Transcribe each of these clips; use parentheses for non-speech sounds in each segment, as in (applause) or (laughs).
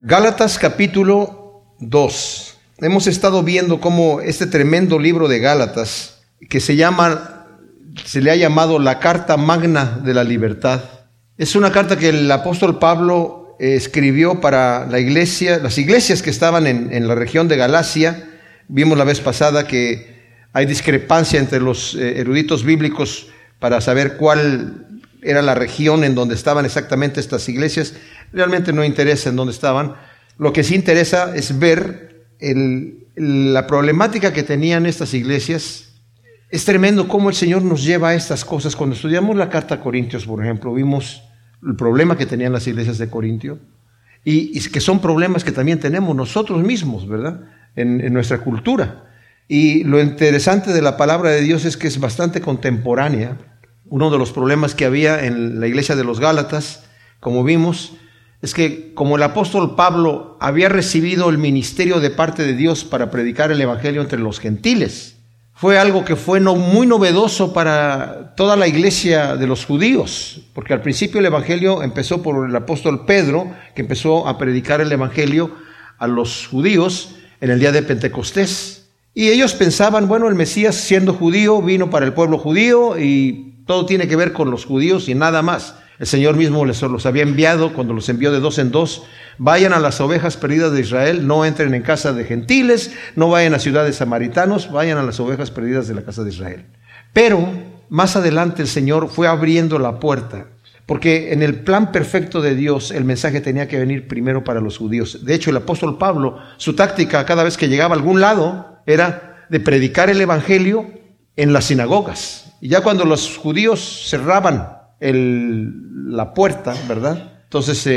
Gálatas capítulo 2. Hemos estado viendo cómo este tremendo libro de Gálatas, que se llama, se le ha llamado la Carta Magna de la Libertad, es una carta que el apóstol Pablo escribió para la iglesia, las iglesias que estaban en, en la región de Galacia. Vimos la vez pasada que hay discrepancia entre los eh, eruditos bíblicos para saber cuál era la región en donde estaban exactamente estas iglesias. Realmente no interesa en dónde estaban. Lo que sí interesa es ver la problemática que tenían estas iglesias. Es tremendo cómo el Señor nos lleva a estas cosas. Cuando estudiamos la carta a Corintios, por ejemplo, vimos el problema que tenían las iglesias de Corintio y, y que son problemas que también tenemos nosotros mismos, ¿verdad? En, en nuestra cultura. Y lo interesante de la palabra de Dios es que es bastante contemporánea uno de los problemas que había en la iglesia de los Gálatas, como vimos, es que como el apóstol Pablo había recibido el ministerio de parte de Dios para predicar el Evangelio entre los gentiles, fue algo que fue no, muy novedoso para toda la iglesia de los judíos, porque al principio el Evangelio empezó por el apóstol Pedro, que empezó a predicar el Evangelio a los judíos en el día de Pentecostés. Y ellos pensaban, bueno, el Mesías siendo judío vino para el pueblo judío y todo tiene que ver con los judíos y nada más. El Señor mismo les los había enviado cuando los envió de dos en dos. Vayan a las ovejas perdidas de Israel, no entren en casa de gentiles, no vayan a ciudades samaritanos, vayan a las ovejas perdidas de la casa de Israel. Pero más adelante el Señor fue abriendo la puerta, porque en el plan perfecto de Dios el mensaje tenía que venir primero para los judíos. De hecho, el apóstol Pablo, su táctica cada vez que llegaba a algún lado era de predicar el Evangelio en las sinagogas. Y ya cuando los judíos cerraban el, la puerta, ¿verdad? Entonces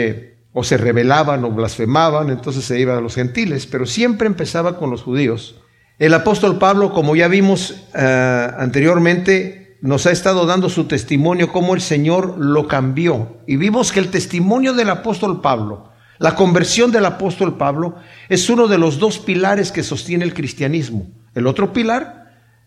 o se rebelaban o blasfemaban, entonces se iban a los gentiles, pero siempre empezaba con los judíos. El apóstol Pablo, como ya vimos eh, anteriormente, nos ha estado dando su testimonio, cómo el Señor lo cambió. Y vimos que el testimonio del apóstol Pablo, la conversión del apóstol Pablo, es uno de los dos pilares que sostiene el cristianismo. El otro pilar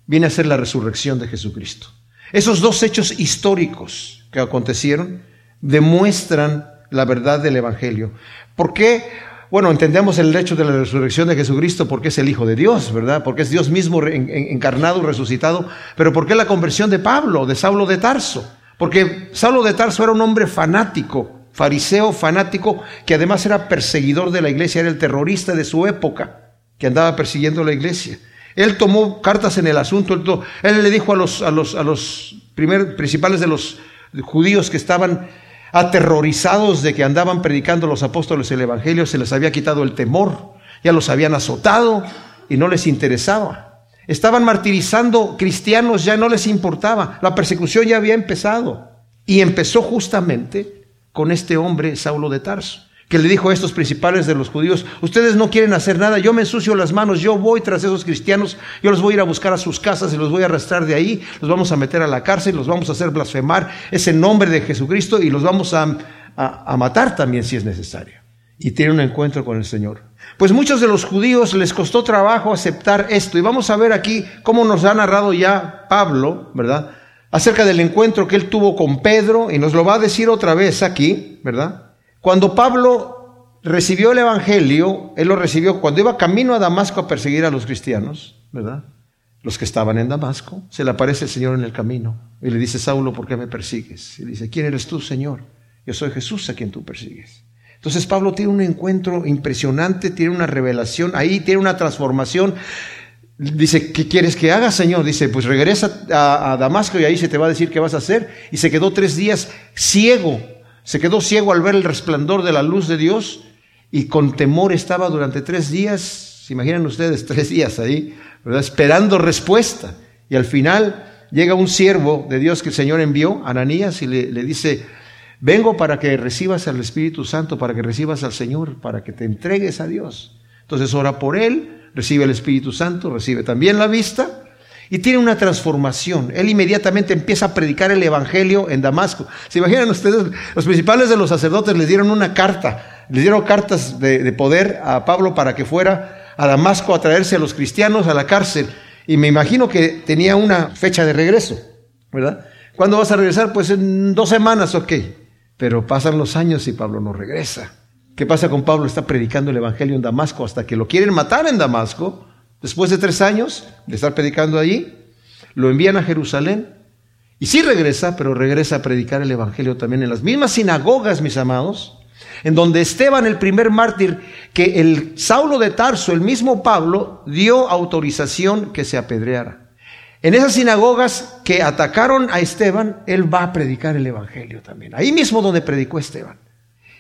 viene a ser la resurrección de Jesucristo. Esos dos hechos históricos que acontecieron demuestran la verdad del Evangelio. ¿Por qué? Bueno, entendemos el hecho de la resurrección de Jesucristo porque es el Hijo de Dios, ¿verdad? Porque es Dios mismo encarnado, resucitado. Pero ¿por qué la conversión de Pablo, de Saulo de Tarso? Porque Saulo de Tarso era un hombre fanático, fariseo fanático, que además era perseguidor de la iglesia, era el terrorista de su época, que andaba persiguiendo la iglesia. Él tomó cartas en el asunto. Él, le dijo a los, a los, a los principales de los judíos que estaban aterrorizados de que andaban predicando los apóstoles el Evangelio, se les había quitado el temor, ya los habían azotado y no les interesaba. Estaban martirizando cristianos, ya no les importaba. La persecución ya había empezado. Y empezó justamente con este hombre, Saulo de Tarso que le dijo a estos principales de los judíos, ustedes no quieren hacer nada, yo me ensucio las manos, yo voy tras esos cristianos, yo los voy a ir a buscar a sus casas y los voy a arrastrar de ahí, los vamos a meter a la cárcel, los vamos a hacer blasfemar ese nombre de Jesucristo y los vamos a, a, matar también si es necesario. Y tiene un encuentro con el Señor. Pues muchos de los judíos les costó trabajo aceptar esto y vamos a ver aquí cómo nos ha narrado ya Pablo, ¿verdad? Acerca del encuentro que él tuvo con Pedro y nos lo va a decir otra vez aquí, ¿verdad? Cuando Pablo recibió el Evangelio, él lo recibió cuando iba camino a Damasco a perseguir a los cristianos, ¿verdad? Los que estaban en Damasco, se le aparece el Señor en el camino y le dice, Saulo, ¿por qué me persigues? Y dice, ¿quién eres tú, Señor? Yo soy Jesús a quien tú persigues. Entonces Pablo tiene un encuentro impresionante, tiene una revelación, ahí tiene una transformación. Dice, ¿qué quieres que haga, Señor? Dice, pues regresa a, a, Damasco y ahí se te va a decir qué vas a hacer. Y se quedó tres días ciego, se quedó ciego al ver el resplandor de la luz de Dios y con temor estaba durante tres días, se imaginan ustedes, (laughs) tres días ahí, esperando respuesta. Y al final llega un siervo de Dios que el Señor envió, Ananías, y le, le dice, vengo para que recibas al Espíritu Santo, para que recibas al Señor, para que te entregues a Dios. Entonces ora por él, recibe el Espíritu Santo, recibe también la vista y tiene una transformación. Él inmediatamente empieza a predicar el Evangelio en Damasco. ¿Se imaginan ustedes? Los principales de los sacerdotes le dieron una carta, le dieron cartas de, poder a Pablo para que fuera a Damasco a traerse a los cristianos a la cárcel. Y me imagino que tenía una fecha de regreso, ¿verdad? ¿Cuándo vas a regresar? Pues en dos semanas, ok. Pero pasan los años y Pablo no regresa. ¿Qué pasa con Pablo? Está predicando el Evangelio en Damasco hasta que lo quieren matar en Damasco. Después de tres años de estar predicando allí, lo envían a Jerusalén. Y sí regresa, pero regresa a predicar el Evangelio también en las mismas sinagogas, mis amados, en donde Esteban, el primer mártir, que el Saulo de Tarso, el mismo Pablo, dio autorización que se apedreara. En esas sinagogas que atacaron a Esteban, él va a predicar el Evangelio también. Ahí mismo donde predicó Esteban.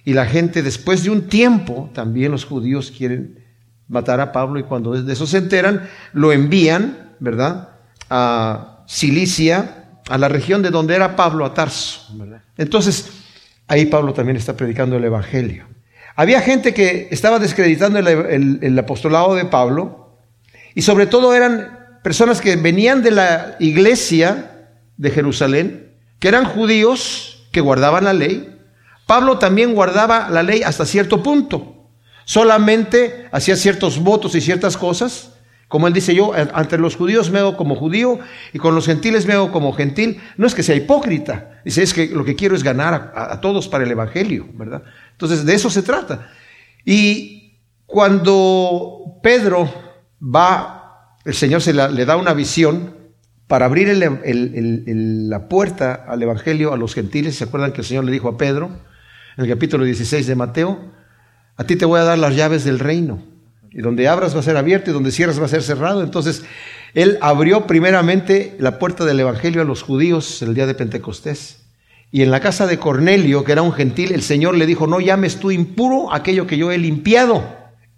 Y la gente, después de un tiempo, también los judíos quieren matar a Pablo y cuando de eso se enteran, lo envían, ¿verdad? A Cilicia, a la región de donde era Pablo, a Tarso. Entonces, ahí Pablo también está predicando el Evangelio. Había gente que estaba descreditando el apostolado de Pablo y sobre todo eran personas que venían de la iglesia de Jerusalén, que eran judíos, que guardaban la ley. Pablo también guardaba la ley hasta cierto punto. Solamente hacía ciertos votos y ciertas cosas. Como él dice, yo ante los judíos me hago como judío y con los gentiles me hago como gentil. No es que sea hipócrita. Dice, es que lo que quiero es ganar a, todos para el Evangelio, ¿verdad? Entonces, de eso se trata. Y cuando Pedro va el Señor se le da una visión para abrir la puerta al Evangelio a los gentiles. ¿Se acuerdan que el Señor le dijo a Pedro en el capítulo 16 de Mateo? A ti te voy a dar las llaves del reino. Y donde abras va a ser abierto y donde cierras va a ser cerrado. Entonces, Él abrió primeramente la puerta del Evangelio a los judíos el día de Pentecostés. Y en la casa de Cornelio, que era un gentil, el Señor le dijo, no llames tú impuro aquello que yo he limpiado.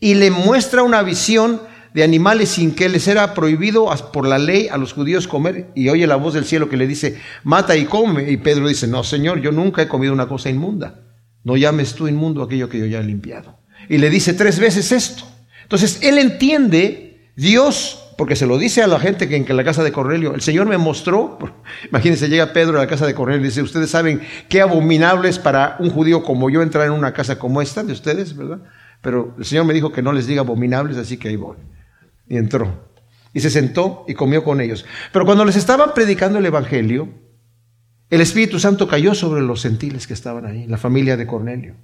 Y le muestra una visión de animales sin que les era prohibido por la ley a los judíos comer. Y oye la voz del cielo que le dice, mata y come. Y Pedro dice, no, Señor, yo nunca he comido una cosa inmunda. No llames tú inmundo aquello que yo ya he limpiado. Y le dice tres veces esto. Entonces, él entiende, Dios, porque se lo dice a la gente que en la casa de Cornelio, el Señor me mostró, (laughs) imagínense, llega Pedro a la casa de Cornelio y dice, ustedes saben qué abominable es para un judío como yo entrar en una casa como esta de ustedes, ¿verdad? Pero el Señor me dijo que no les diga abominables, así que ahí voy. Y entró. Y se sentó y comió con ellos. Pero cuando les estaban predicando el Evangelio, el Espíritu Santo cayó sobre los gentiles que estaban ahí, la familia de Cornelio.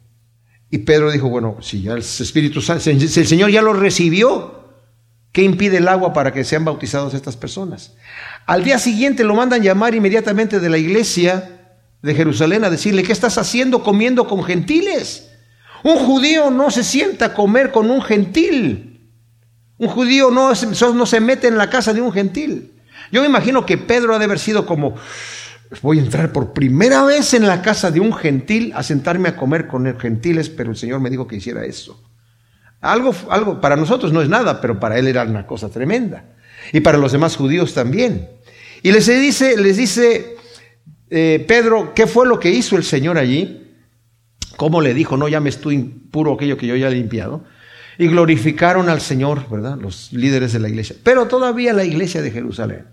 Y Pedro dijo, bueno, si ya el Espíritu Santo, si el Señor ya lo recibió, ¿qué impide el agua para que sean bautizados estas personas? Al día siguiente lo mandan llamar inmediatamente de la iglesia de Jerusalén a decirle, ¿qué estás haciendo comiendo con gentiles? Un judío no se sienta a comer con un gentil. Un judío no, no se mete en la casa de un gentil. Yo me imagino que Pedro ha de haber sido como, voy a entrar por primera vez en la casa de un gentil a sentarme a comer con gentiles, pero el Señor me dijo que hiciera eso. Algo, algo para nosotros no es nada, pero para él era una cosa tremenda. Y para los demás judíos también. Y les dice, les dice eh, Pedro, ¿qué fue lo que hizo el Señor allí? ¿Cómo le dijo, no llames tú impuro aquello que yo ya he limpiado? y glorificaron al Señor, ¿verdad? Los líderes de la iglesia. Pero todavía la iglesia de Jerusalén.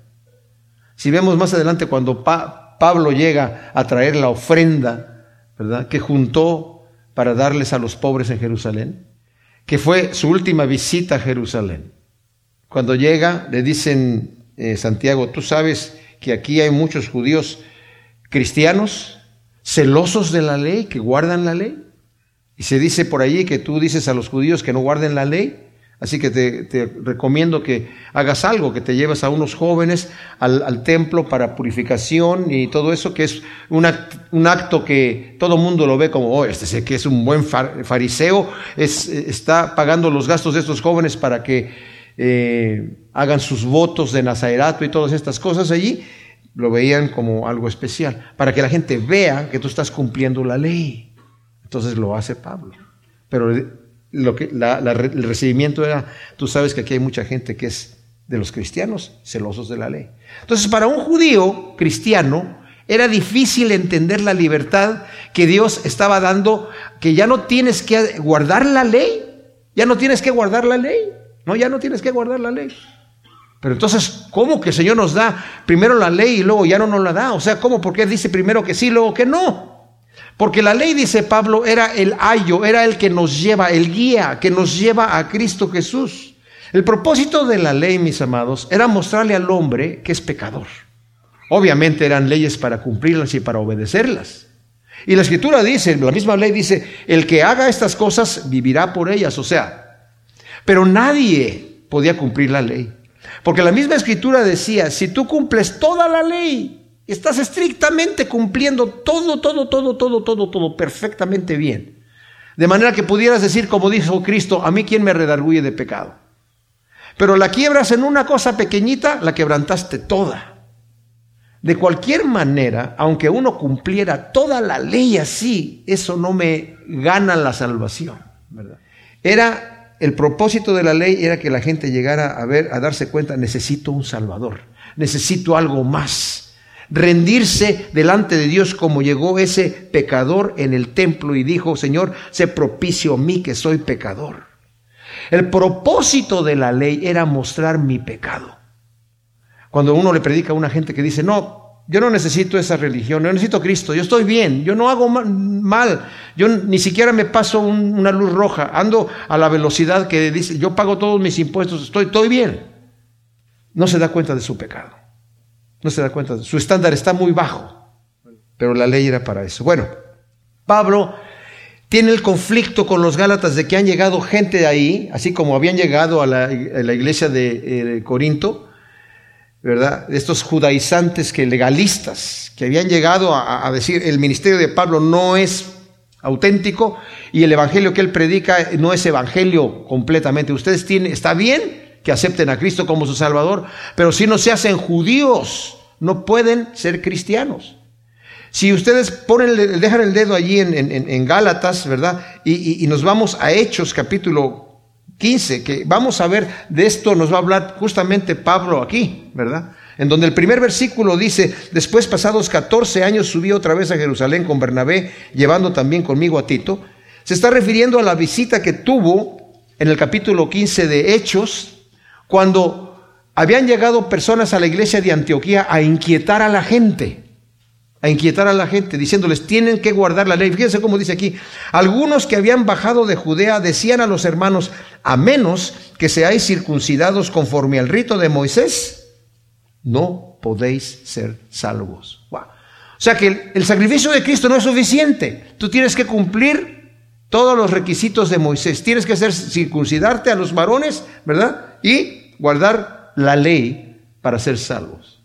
Si vemos más adelante cuando Pablo llega a traer la ofrenda, ¿verdad? Que juntó para darles a los pobres en Jerusalén, que fue su última visita a Jerusalén. Cuando llega, le dicen, eh, Santiago, tú sabes que aquí hay muchos judíos cristianos, celosos de la ley, que guardan la ley. Y se dice por allí que tú dices a los judíos que no guarden la ley. Así que te, recomiendo que hagas algo, que te lleves a unos jóvenes al, templo para purificación y todo eso, que es un, acto que todo mundo lo ve como, oh, este que es un buen fariseo, es, está pagando los gastos de estos jóvenes para que eh, hagan sus votos de Nazareno y todas estas cosas allí. Lo veían como algo especial, para que la gente vea que tú estás cumpliendo la ley. Entonces lo hace Pablo. Pero lo que, el recibimiento era, tú sabes que aquí hay mucha gente que es de los cristianos, celosos de la ley. Entonces para un judío cristiano era difícil entender la libertad que Dios estaba dando, que ya no tienes que guardar la ley, ya no tienes que guardar la ley, no, ya no tienes que guardar la ley. Pero entonces, ¿cómo que el Señor nos da primero la ley y luego ya no nos la da? O sea, ¿cómo? Porque dice primero que sí, luego que no. Porque la ley, dice Pablo, era el ayo, era el que nos lleva, el guía, que nos lleva a Cristo Jesús. El propósito de la ley, mis amados, era mostrarle al hombre que es pecador. Obviamente eran leyes para cumplirlas y para obedecerlas. Y la escritura dice, la misma ley dice, el que haga estas cosas vivirá por ellas, o sea, pero nadie podía cumplir la ley. Porque la misma escritura decía, si tú cumples toda la ley, estás estrictamente cumpliendo todo, todo, todo, todo, todo, todo perfectamente bien. De manera que pudieras decir, como dijo Cristo, a mí quien me redarguye de pecado. Pero la quiebras en una cosa pequeñita, la quebrantaste toda. De cualquier manera, aunque uno cumpliera toda la ley así, eso no me gana la salvación. Era el propósito de la ley era que la gente llegara a ver, a darse cuenta, necesito un Salvador, necesito algo más. Rendirse delante de Dios como llegó ese pecador en el templo y dijo, Señor, sé propicio a mí que soy pecador. El propósito de la ley era mostrar mi pecado. Cuando uno le predica a una gente que dice, no, yo no necesito esa religión, no necesito Cristo, yo estoy bien, yo no hago mal, yo ni siquiera me paso una luz roja, ando a la velocidad que dice, yo pago todos mis impuestos, estoy, estoy bien. No se da cuenta de su pecado, no se da cuenta, de, su estándar está muy bajo, pero la ley era para eso. Bueno, Pablo tiene el conflicto con los Gálatas de que han llegado gente de ahí, así como habían llegado a la, iglesia de eh, Corinto, ¿verdad? Estos judaizantes que legalistas, que habían llegado a, decir el ministerio de Pablo no es auténtico y el evangelio que él predica no es evangelio completamente. Ustedes tienen, está bien que acepten a Cristo como su Salvador, pero si no se hacen judíos, no pueden ser cristianos. Si ustedes ponen, dejan el dedo allí en, Gálatas, ¿verdad? Y, nos vamos a Hechos capítulo 15, que vamos a ver, de esto nos va a hablar justamente Pablo aquí, ¿verdad? En donde el primer versículo dice, después pasados 14 años subí otra vez a Jerusalén con Bernabé, llevando también conmigo a Tito. Se está refiriendo a la visita que tuvo en el capítulo 15 de Hechos, cuando habían llegado personas a la iglesia de Antioquía a inquietar a la gente a inquietar a la gente, diciéndoles, tienen que guardar la ley. Fíjense cómo dice aquí, algunos que habían bajado de Judea decían a los hermanos, a menos que seáis circuncidados conforme al rito de Moisés, no podéis ser salvos. O sea que el, sacrificio de Cristo no es suficiente. Tú tienes que cumplir todos los requisitos de Moisés. Tienes que hacer circuncidarte a los varones, ¿verdad? Y guardar la ley para ser salvos.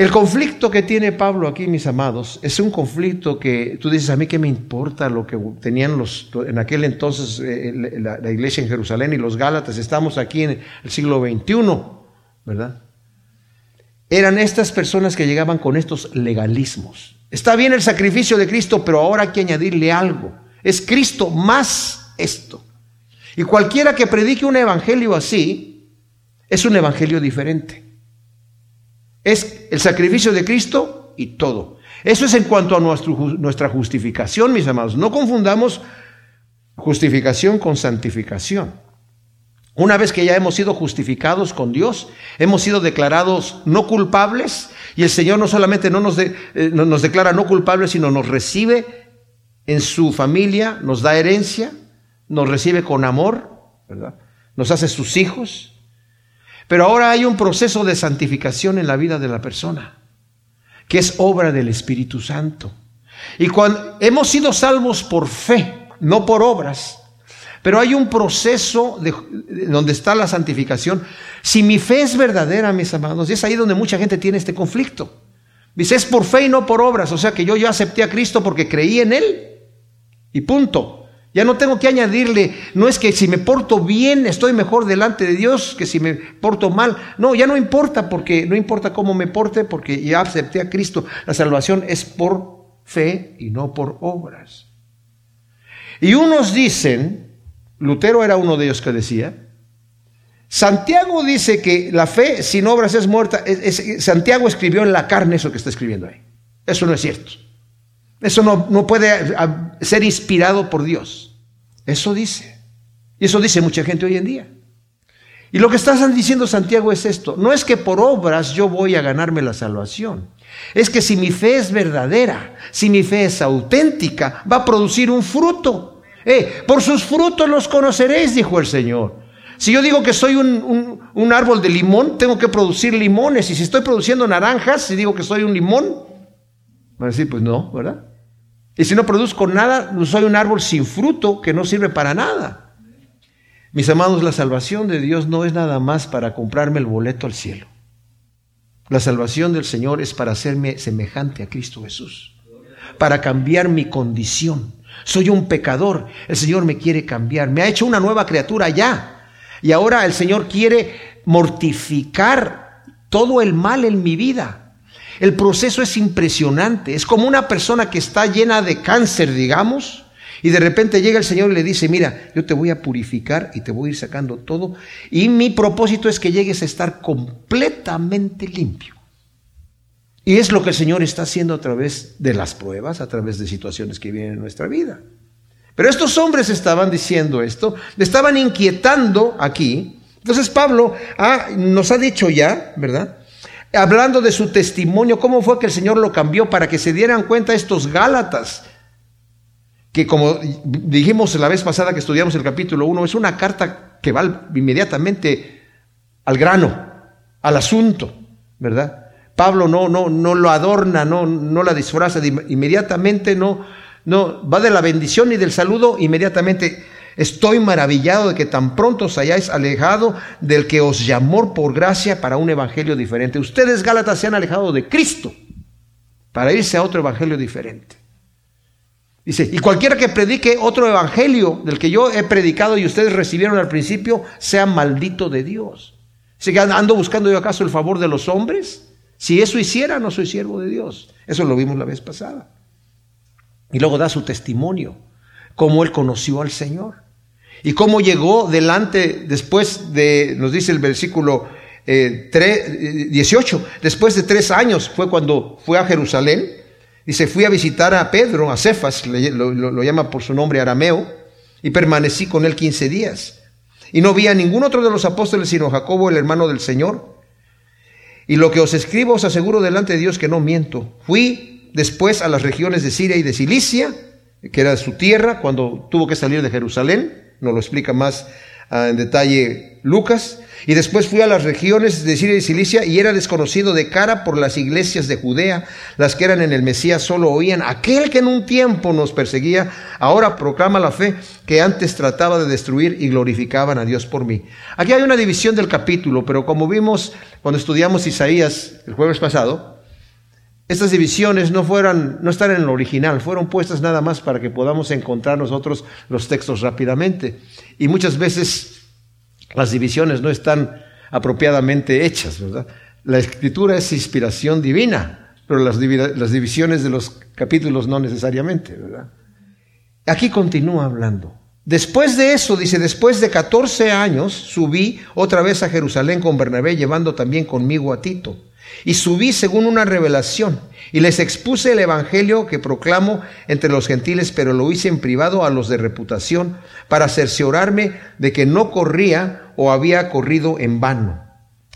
El conflicto que tiene Pablo aquí, mis amados, es un conflicto que tú dices, a mí qué me importa lo que tenían los, en aquel entonces eh, la, la, iglesia en Jerusalén y los Gálatas, estamos aquí en el siglo XXI, ¿verdad? Eran estas personas que llegaban con estos legalismos. Está bien el sacrificio de Cristo, pero ahora hay que añadirle algo. Es Cristo más esto. Y cualquiera que predique un evangelio así, es un evangelio diferente. Es el sacrificio de Cristo y todo. Eso es en cuanto a nuestra justificación, mis amados. No confundamos justificación con santificación. Una vez que ya hemos sido justificados con Dios, hemos sido declarados no culpables y el Señor no solamente no nos, eh, nos declara no culpables, sino nos recibe en su familia, nos da herencia, nos recibe con amor, ¿verdad? nos hace sus hijos. Pero ahora hay un proceso de santificación en la vida de la persona, que es obra del Espíritu Santo. Y cuando hemos sido salvos por fe, no por obras, pero hay un proceso de, donde está la santificación. Si mi fe es verdadera, mis amados, y es ahí donde mucha gente tiene este conflicto. Dice, es por fe y no por obras. O sea que yo ya acepté a Cristo porque creí en Él. Y punto. Ya no tengo que añadirle, no es que si me porto bien estoy mejor delante de Dios que si me porto mal. No, ya no importa porque no importa cómo me porte porque ya acepté a Cristo. La salvación es por fe y no por obras. Y unos dicen, Lutero era uno de ellos que decía, Santiago dice que la fe sin obras es muerta. Santiago escribió en la carne eso que está escribiendo ahí. Eso no es cierto. Eso no, no puede ah, ser inspirado por Dios. Eso dice. Y eso dice mucha gente hoy en día. Y lo que está diciendo Santiago es esto. No es que por obras yo voy a ganarme la salvación. Es que si mi fe es verdadera, si mi fe es auténtica, va a producir un fruto. Eh, por sus frutos los conoceréis, dijo el Señor. Si yo digo que soy un, un, árbol de limón, tengo que producir limones. Y si estoy produciendo naranjas, si digo que soy un limón, van a decir, pues no, ¿verdad? Y si no produzco nada, soy un árbol sin fruto que no sirve para nada. Mis amados, la salvación de Dios no es nada más para comprarme el boleto al cielo. La salvación del Señor es para hacerme semejante a Cristo Jesús, para cambiar mi condición. Soy un pecador, el Señor me quiere cambiar, me ha hecho una nueva criatura ya. Y ahora el Señor quiere mortificar todo el mal en mi vida. El proceso es impresionante, es como una persona que está llena de cáncer, digamos, y de repente llega el Señor y le dice, mira, yo te voy a purificar y te voy a ir sacando todo. Y mi propósito es que llegues a estar completamente limpio. Y es lo que el Señor está haciendo a través de las pruebas, a través de situaciones que vienen en nuestra vida. Pero estos hombres estaban diciendo esto, le estaban inquietando aquí. Entonces Pablo nos ha dicho ya, ¿verdad? Hablando de su testimonio, cómo fue que el Señor lo cambió para que se dieran cuenta estos Gálatas que como dijimos la vez pasada que estudiamos el capítulo 1, es una carta que va inmediatamente al grano, al asunto, ¿verdad? Pablo no, no, no lo adorna, no, no la disfraza, inmediatamente no, no, va de la bendición y del saludo, inmediatamente estoy maravillado de que tan pronto os hayáis alejado del que os llamó por gracia para un evangelio diferente. Ustedes, Gálatas, se han alejado de Cristo para irse a otro evangelio diferente. Dice, y cualquiera que predique otro evangelio del que yo he predicado y ustedes recibieron al principio, sea maldito de Dios. ¿Se ando buscando yo acaso el favor de los hombres? Si eso hiciera, no soy siervo de Dios. Eso lo vimos la vez pasada. Y luego da su testimonio, cómo él conoció al Señor. Y cómo llegó delante, después de, nos dice el versículo 18, eh, eh, después de tres años fue cuando fue a Jerusalén Dice, fui a visitar a Pedro, a Cefas, lo, llama por su nombre arameo, y permanecí con él quince días. Y no vi a ningún otro de los apóstoles sino Jacobo, el hermano del Señor. Y lo que os escribo os aseguro delante de Dios que no miento. Fui después a las regiones de Siria y de Cilicia, que era su tierra, cuando tuvo que salir de Jerusalén, nos lo explica más ah, en detalle Lucas. Y después fui a las regiones de Siria y Cilicia y era desconocido de cara por las iglesias de Judea. Las que eran en el Mesías solo oían, aquel que en un tiempo nos perseguía, ahora proclama la fe que antes trataba de destruir y glorificaban a Dios por mí. Aquí hay una división del capítulo, pero como vimos cuando estudiamos Isaías el jueves pasado, estas divisiones no fueran, no están en lo original, fueron puestas nada más para que podamos encontrar nosotros los textos rápidamente. Y muchas veces las divisiones no están apropiadamente hechas, ¿verdad? La escritura es inspiración divina, pero las, las divisiones de los capítulos no necesariamente, ¿verdad? Aquí continúa hablando. Después de eso, dice, después de 14 años, subí otra vez a Jerusalén con Bernabé, llevando también conmigo a Tito. Y subí según una revelación y les expuse el Evangelio que proclamo entre los gentiles, pero lo hice en privado a los de reputación para cerciorarme de que no corría o había corrido en vano.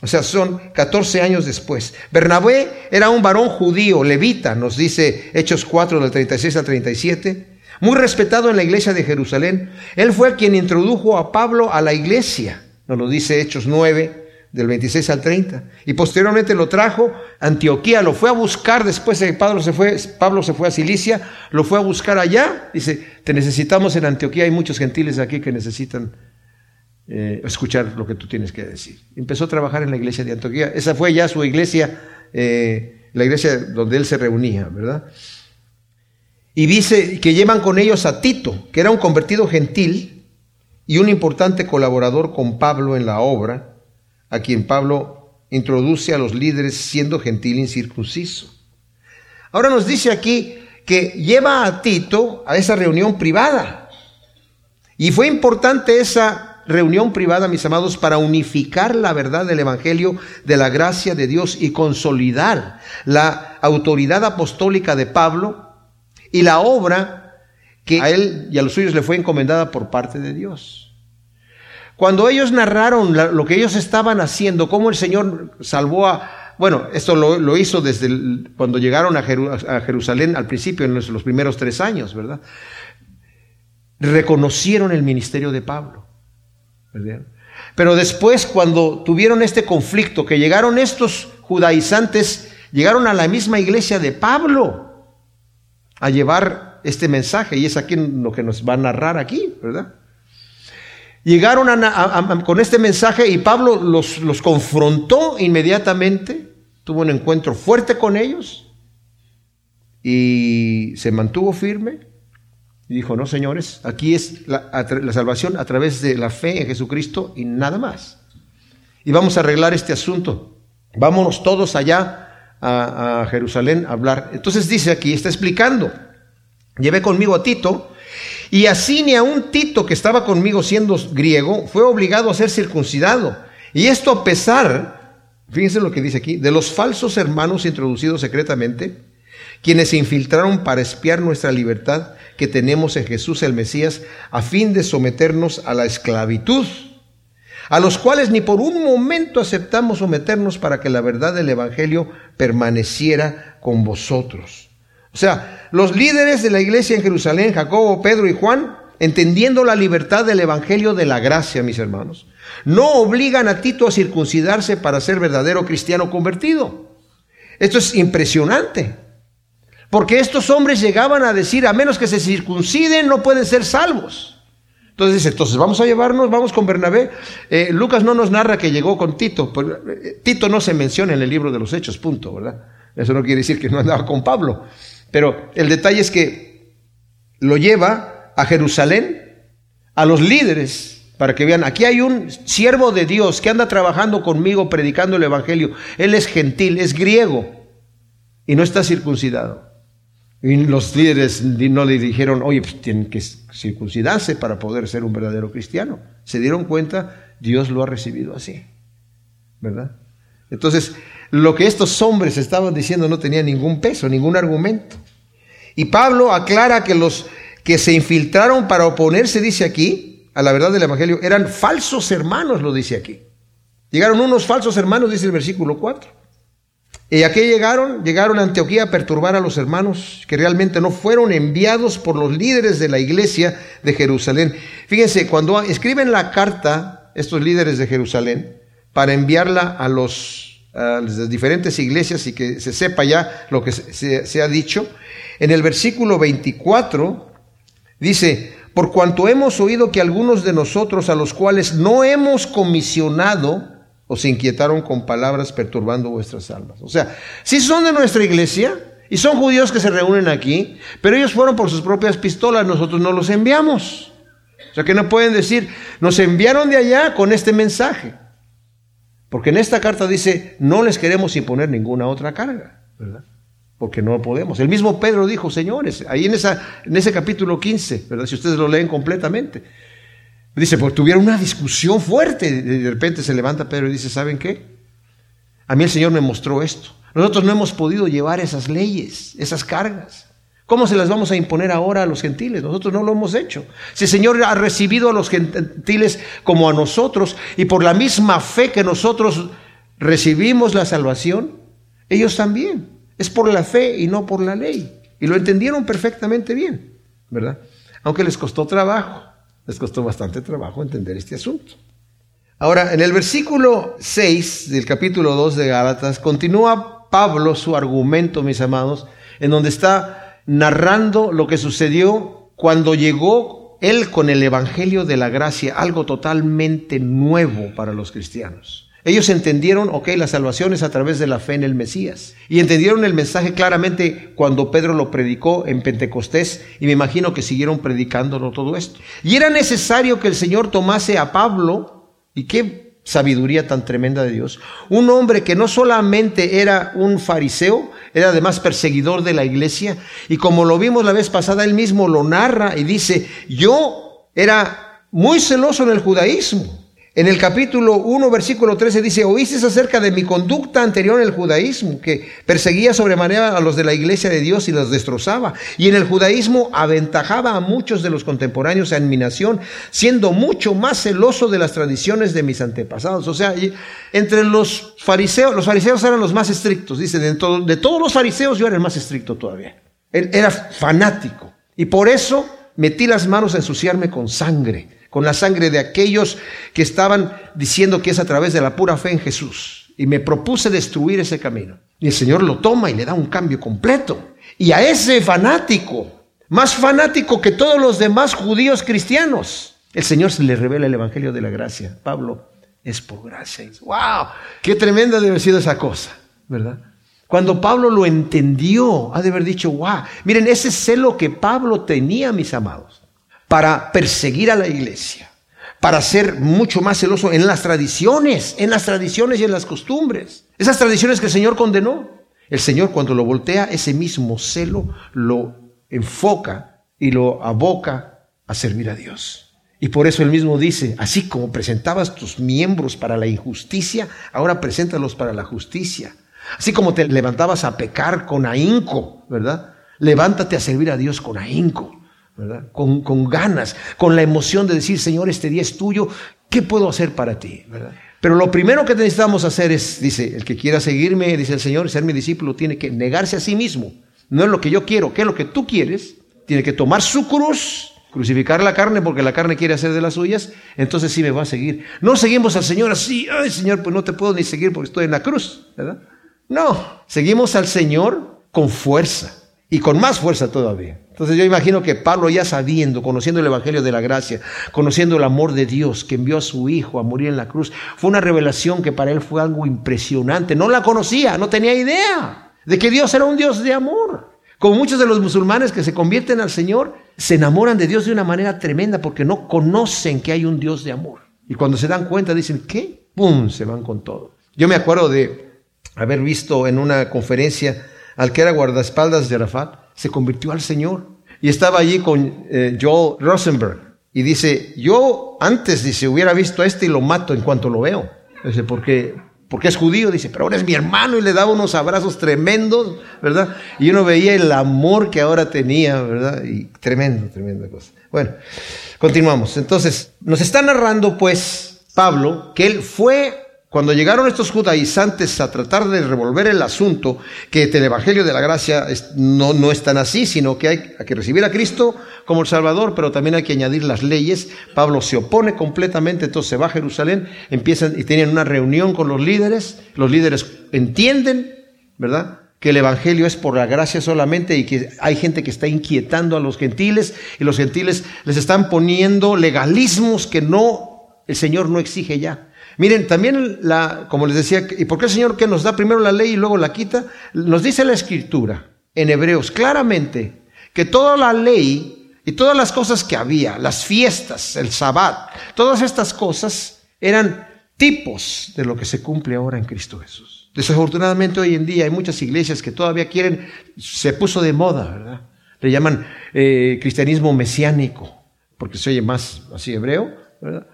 O sea, son 14 años después. Bernabé era un varón judío, levita, nos dice Hechos 4 del 36 al 37, muy respetado en la iglesia de Jerusalén. Él fue quien introdujo a Pablo a la iglesia, nos lo dice Hechos 9 del 26 al 30. Y posteriormente lo trajo a Antioquía, lo fue a buscar después de que Pablo se fue, Pablo se fue a Cilicia, lo fue a buscar allá. Dice, te necesitamos en Antioquía, hay muchos gentiles aquí que necesitan eh, escuchar lo que tú tienes que decir. Empezó a trabajar en la iglesia de Antioquía, esa fue ya su iglesia, eh, la iglesia donde él se reunía, ¿verdad? Y dice que llevan con ellos a Tito, que era un convertido gentil y un importante colaborador con Pablo en la obra a quien Pablo introduce a los líderes siendo gentil incircunciso. Ahora nos dice aquí que lleva a Tito a esa reunión privada. Y fue importante esa reunión privada, mis amados, para unificar la verdad del Evangelio de la gracia de Dios y consolidar la autoridad apostólica de Pablo y la obra que a él y a los suyos le fue encomendada por parte de Dios. Cuando ellos narraron lo que ellos estaban haciendo, cómo el Señor salvó a... Bueno, esto lo, hizo desde cuando llegaron a, Jerusalén al principio, en los, primeros tres años, ¿verdad? Reconocieron el ministerio de Pablo. ¿verdad? Pero después, cuando tuvieron este conflicto, que llegaron estos judaizantes, llegaron a la misma iglesia de Pablo a llevar este mensaje y es aquí lo que nos va a narrar aquí, ¿verdad? Llegaron con este mensaje y Pablo los, los confrontó inmediatamente, tuvo un encuentro fuerte con ellos y se mantuvo firme dijo, no señores, aquí es la, la salvación a través de la fe en Jesucristo y nada más. Y vamos a arreglar este asunto. Vámonos todos allá a, a Jerusalén a hablar. Entonces dice aquí, está explicando, llevé conmigo a Tito, y así ni a un Tito que estaba conmigo siendo griego fue obligado a ser circuncidado. Y esto a pesar, fíjense lo que dice aquí, de los falsos hermanos introducidos secretamente, quienes se infiltraron para espiar nuestra libertad que tenemos en Jesús el Mesías, a fin de someternos a la esclavitud, a los cuales ni por un momento aceptamos someternos para que la verdad del Evangelio permaneciera con vosotros. O sea, los líderes de la iglesia en Jerusalén, Jacobo, Pedro y Juan, entendiendo la libertad del Evangelio de la gracia, mis hermanos, no obligan a Tito a circuncidarse para ser verdadero cristiano convertido. Esto es impresionante. Porque estos hombres llegaban a decir, a menos que se circunciden, no pueden ser salvos. Entonces dice, entonces vamos a llevarnos, vamos con Bernabé. Eh, Lucas no nos narra que llegó con Tito. Eh, Tito no se menciona en el libro de los Hechos, punto, ¿verdad? Eso no quiere decir que no andaba con Pablo. Pero el detalle es que lo lleva a Jerusalén, a los líderes, para que vean, aquí hay un siervo de Dios que anda trabajando conmigo predicando el Evangelio. Él es gentil, es griego y no está circuncidado. Y los líderes no le dijeron, oye, pues tienen que circuncidarse para poder ser un verdadero cristiano. Se dieron cuenta, Dios lo ha recibido así. ¿Verdad? Entonces, lo que estos hombres estaban diciendo no tenía ningún peso, ningún argumento. Y Pablo aclara que los que se infiltraron para oponerse, dice aquí, a la verdad del Evangelio, eran falsos hermanos, lo dice aquí. Llegaron unos falsos hermanos, dice el versículo 4. ¿Y a qué llegaron? Llegaron a Antioquía a perturbar a los hermanos que realmente no fueron enviados por los líderes de la iglesia de Jerusalén. Fíjense, cuando escriben la carta, estos líderes de Jerusalén, para enviarla a, los, las diferentes iglesias y que se sepa ya lo que se, se ha dicho, en el versículo 24 dice, por cuanto hemos oído que algunos de nosotros a los cuales no hemos comisionado, os inquietaron con palabras perturbando vuestras almas. O sea, si son de nuestra iglesia y son judíos que se reúnen aquí, pero ellos fueron por sus propias pistolas, nosotros no los enviamos. O sea que no pueden decir, nos enviaron de allá con este mensaje. Porque en esta carta dice, no les queremos imponer ninguna otra carga, ¿verdad? Porque no podemos. El mismo Pedro dijo, señores, ahí en, esa, en ese capítulo 15, ¿verdad? Si ustedes lo leen completamente, Dice, pues tuvieron una discusión fuerte. Y de repente se levanta Pedro y dice, ¿saben qué? A mí el Señor me mostró esto. Nosotros no hemos podido llevar esas leyes, esas cargas. ¿Cómo se las vamos a imponer ahora a los gentiles? Nosotros no lo hemos hecho. Si el Señor ha recibido a los gentiles como a nosotros y por la misma fe que nosotros recibimos la salvación, ellos también. Es por la fe y no por la ley. Y lo entendieron perfectamente bien, ¿verdad? Aunque les costó trabajo. Les costó bastante trabajo entender este asunto. Ahora, en el versículo 6 del capítulo 2 de Gálatas, continúa Pablo su argumento, mis amados, en donde está narrando lo que sucedió cuando llegó él con el Evangelio de la Gracia, algo totalmente nuevo para los cristianos. Ellos entendieron, ok, la salvación es a través de la fe en el Mesías. Y entendieron el mensaje claramente cuando Pedro lo predicó en Pentecostés y me imagino que siguieron predicándolo todo esto. Y era necesario que el Señor tomase a Pablo, y qué sabiduría tan tremenda de Dios, un hombre que no solamente era un fariseo, era además perseguidor de la iglesia, y como lo vimos la vez pasada, él mismo lo narra y dice, yo era muy celoso en el judaísmo en el capítulo 1, versículo 13 dice, oíste acerca de mi conducta anterior en el judaísmo, que perseguía sobremanera a los de la iglesia de Dios y los destrozaba. Y en el judaísmo aventajaba a muchos de los contemporáneos en mi nación, siendo mucho más celoso de las tradiciones de mis antepasados. O sea, entre los fariseos, los fariseos eran los más estrictos. Dice, de, de todos los fariseos yo era el más estricto todavía. Él era fanático. Y por eso metí las manos a ensuciarme con sangre con la sangre de aquellos que estaban diciendo que es a través de la pura fe en Jesús. Y me propuse destruir ese camino. Y el Señor lo toma y le da un cambio completo. Y a ese fanático más fanático que todos los demás judíos cristianos. El Señor se le revela el Evangelio de la gracia. Pablo, es por gracia. ¡Wow! ¡Qué tremenda debe haber sido esa cosa! ¿Verdad? Cuando Pablo lo entendió, ha de haber dicho, wow, miren, ese celo que Pablo tenía, mis amados, para perseguir a la iglesia, para ser mucho más celoso en las tradiciones, en las tradiciones y en las costumbres. Esas tradiciones que el Señor condenó. El Señor cuando lo voltea, ese mismo celo lo enfoca y lo aboca a servir a Dios. Y por eso él mismo dice, así como presentabas tus miembros para la injusticia, ahora preséntalos para la justicia. Así como te levantabas a pecar con ahínco, ¿verdad? Levántate a servir a Dios con ahínco, Con, ganas, con la emoción de decir, Señor, este día es tuyo, ¿qué puedo hacer para ti? Pero lo primero que necesitamos hacer es, dice, el que quiera seguirme, dice el Señor, ser mi discípulo, tiene que negarse a sí mismo. No es lo que yo quiero, ¿qué es lo que tú quieres? Tiene que tomar su cruz, crucificar la carne porque la carne quiere hacer de las suyas, entonces sí me va a seguir. No seguimos al Señor así, ay Señor, pues no te puedo ni seguir porque estoy en la cruz. No, seguimos al Señor con fuerza y con más fuerza todavía. Entonces yo imagino que Pablo ya sabiendo, conociendo el Evangelio de la Gracia, conociendo el amor de Dios que envió a su Hijo a morir en la cruz, fue una revelación que para él fue algo impresionante. No la conocía, no tenía idea de que Dios era un Dios de amor. Como muchos de los musulmanes que se convierten al Señor, se enamoran de Dios de una manera tremenda porque no conocen que hay un Dios de amor. Y cuando se dan cuenta dicen, ¿qué? ¡Pum! Se van con todo. Yo me acuerdo de haber visto en una conferencia al que era guardaespaldas de Arafat, se convirtió al Señor. Y estaba allí con eh, Joel Rosenberg. Y dice, yo antes, dice, hubiera visto a este y lo mato en cuanto lo veo. Dice, porque, porque es judío, dice, pero ahora es mi hermano y le daba unos abrazos tremendos, ¿verdad? Y uno veía el amor que ahora tenía, ¿verdad? Y tremendo, tremenda cosa. Bueno, continuamos. Entonces, nos está narrando pues Pablo que él fue cuando llegaron estos judaizantes a tratar de revolver el asunto, que el Evangelio de la Gracia no, no es tan así, sino que hay, que recibir a Cristo como el Salvador, pero también hay que añadir las leyes. Pablo se opone completamente, entonces se va a Jerusalén, empiezan y tienen una reunión con los líderes, los líderes entienden, ¿verdad? que el Evangelio es por la gracia solamente y que hay gente que está inquietando a los gentiles y los gentiles les están poniendo legalismos que no, el Señor no exige ya. Miren, también la, como les decía, ¿y por qué el Señor que nos da primero la ley y luego la quita? Nos dice la Escritura en Hebreos claramente que toda la ley y todas las cosas que había, las fiestas, el sabbat, todas estas cosas eran tipos de lo que se cumple ahora en Cristo Jesús. Desafortunadamente hoy en día hay muchas iglesias que todavía quieren, se puso de moda, ¿verdad? Le llaman eh, cristianismo mesiánico, porque se oye más así hebreo, ¿verdad?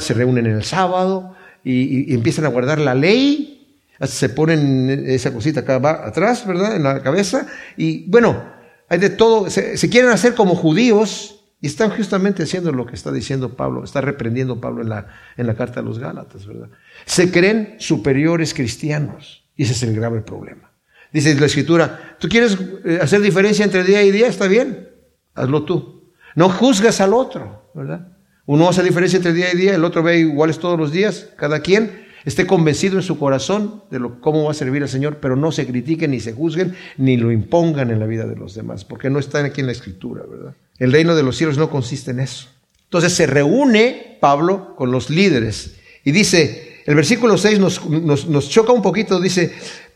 Se reúnen en el sábado y, empiezan a guardar la ley, se ponen esa cosita acá atrás, ¿verdad? En la cabeza. Y bueno, hay de todo, se, quieren hacer como judíos y están justamente haciendo lo que está diciendo Pablo, está reprendiendo Pablo en la, en la carta a los Gálatas, ¿verdad? Se creen superiores cristianos y ese es el grave problema. Dice la escritura, ¿tú quieres eh, hacer diferencia entre día y día? Está bien, hazlo tú. No juzgas al otro, ¿verdad? Uno hace diferencia entre día y día, el otro ve iguales todos los días, cada quien esté convencido en su corazón de lo, cómo va a servir al Señor, pero no se critiquen, ni se juzguen, ni lo impongan en la vida de los demás, porque no están aquí en la escritura, ¿verdad? El reino de los cielos no consiste en eso. Entonces se reúne Pablo con los líderes y dice, el versículo 6 nos, nos, choca un poquito, dice,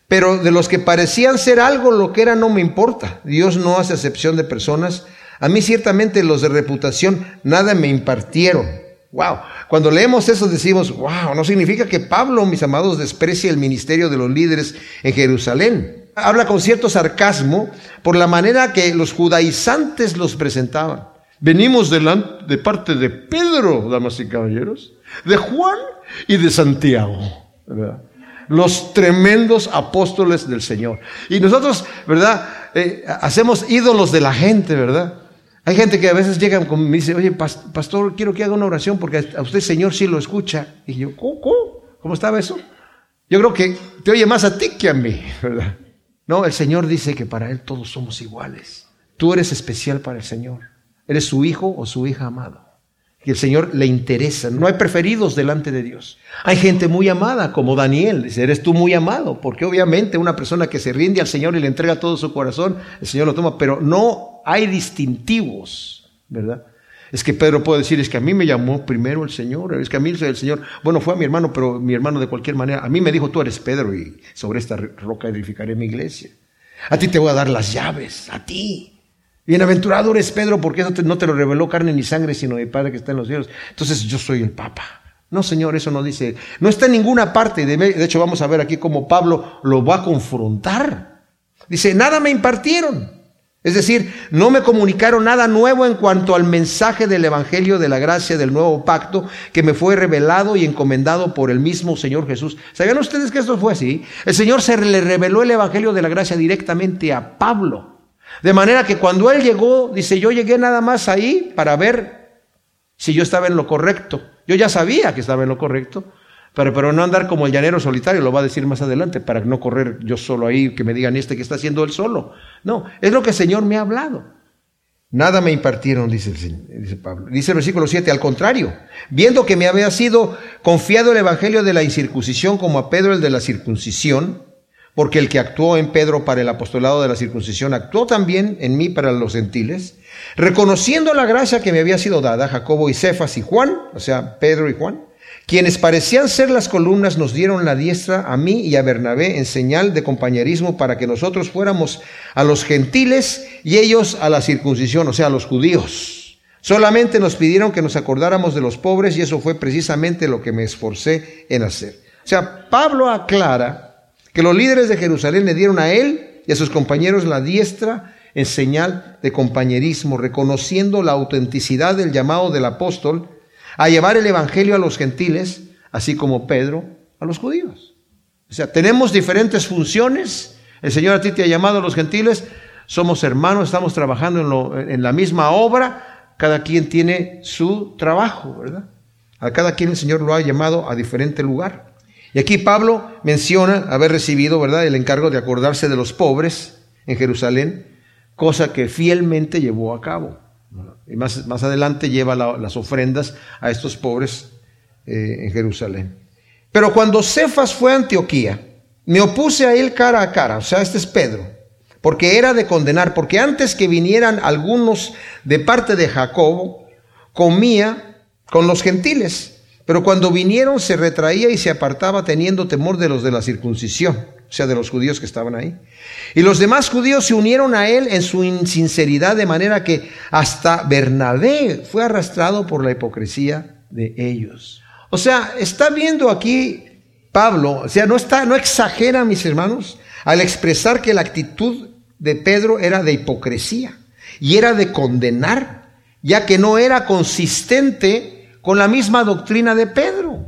pero de los que parecían ser algo, lo que era no me importa. Dios no hace acepción de personas a mí ciertamente los de reputación nada me impartieron. Wow. Cuando leemos eso decimos, wow, no significa que Pablo, mis amados, desprecie el ministerio de los líderes en Jerusalén. Habla con cierto sarcasmo por la manera que los judaizantes los presentaban. Venimos de parte de Pedro, damas y caballeros, de Juan y de Santiago. Los tremendos apóstoles del Señor. Y nosotros, ¿verdad? Eh, hacemos ídolos de la gente, ¿verdad? Hay gente que a veces llega y me dice, oye, pastor, quiero que haga una oración porque a usted, Señor, sí lo escucha. Y yo, ¿cómo? ¿Cómo, estaba eso? Yo creo que te oye más a ti que a mí, ¿verdad? No, el Señor dice que para Él todos somos iguales. Tú eres especial para el Señor. Eres su hijo o su hija amado. Que el Señor le interesa. No hay preferidos delante de Dios. Hay gente muy amada, como Daniel. Eres tú muy amado, porque obviamente una persona que se rinde al Señor y le entrega todo su corazón, el Señor lo toma, pero no hay distintivos, ¿verdad? Es que Pedro puede decir, es que a mí me llamó primero el Señor, es que a mí el Señor, bueno, fue a mi hermano, pero mi hermano de cualquier manera, a mí me dijo, tú eres Pedro y sobre esta roca edificaré mi iglesia. A ti te voy a dar las llaves, a ti. Bienaventurado eres Pedro, porque eso no te lo reveló carne ni sangre, sino mi Padre que está en los cielos. Entonces yo soy el Papa. No, Señor, eso no dice. No está en ninguna parte. De hecho, vamos a ver aquí cómo Pablo lo va a confrontar. Dice, nada me impartieron. Es decir, no me comunicaron nada nuevo en cuanto al mensaje del Evangelio de la gracia del nuevo pacto que me fue revelado y encomendado por el mismo Señor Jesús. ¿Sabían ustedes que esto fue así? El Señor se le reveló el Evangelio de la gracia directamente a Pablo. De manera que cuando él llegó, dice, yo llegué nada más ahí para ver si yo estaba en lo correcto. Yo ya sabía que estaba en lo correcto, pero, pero no andar como el llanero solitario, lo va a decir más adelante, para no correr yo solo ahí, que me digan este que está haciendo él solo. No, es lo que el Señor me ha hablado. Nada me impartieron, dice, el, dice Pablo. Dice el versículo 7, al contrario, viendo que me había sido confiado el evangelio de la incircuncisión como a Pedro el de la circuncisión, porque el que actuó en Pedro para el apostolado de la circuncisión actuó también en mí para los gentiles, reconociendo la gracia que me había sido dada, Jacobo y Cefas y Juan, o sea, Pedro y Juan, quienes parecían ser las columnas nos dieron la diestra a mí y a Bernabé en señal de compañerismo para que nosotros fuéramos a los gentiles y ellos a la circuncisión, o sea, a los judíos. Solamente nos pidieron que nos acordáramos de los pobres y eso fue precisamente lo que me esforcé en hacer. O sea, Pablo aclara que los líderes de Jerusalén le dieron a él y a sus compañeros la diestra en señal de compañerismo, reconociendo la autenticidad del llamado del apóstol a llevar el Evangelio a los gentiles, así como Pedro a los judíos. O sea, tenemos diferentes funciones. El Señor a ti te ha llamado a los gentiles. Somos hermanos, estamos trabajando en, la misma obra. Cada quien tiene su trabajo, ¿verdad? A cada quien el Señor lo ha llamado a diferente lugar. Y aquí Pablo menciona haber recibido, ¿verdad?, el encargo de acordarse de los pobres en Jerusalén, cosa que fielmente llevó a cabo. Y más, más adelante lleva las ofrendas a estos pobres eh, en Jerusalén. Pero cuando Cefas fue a Antioquía, me opuse a él cara a cara, o sea, este es Pedro, porque era de condenar, porque antes que vinieran algunos de parte de Jacobo, comía con los gentiles. Pero cuando vinieron se retraía y se apartaba teniendo temor de los de la circuncisión, o sea, de los judíos que estaban ahí. Y los demás judíos se unieron a él en su insinceridad, de manera que hasta Bernabé fue arrastrado por la hipocresía de ellos. O sea, está viendo aquí Pablo, o sea, no está, no exagera, mis hermanos, al expresar que la actitud de Pedro era de hipocresía y era de condenar, ya que no era consistente con la misma doctrina de Pedro.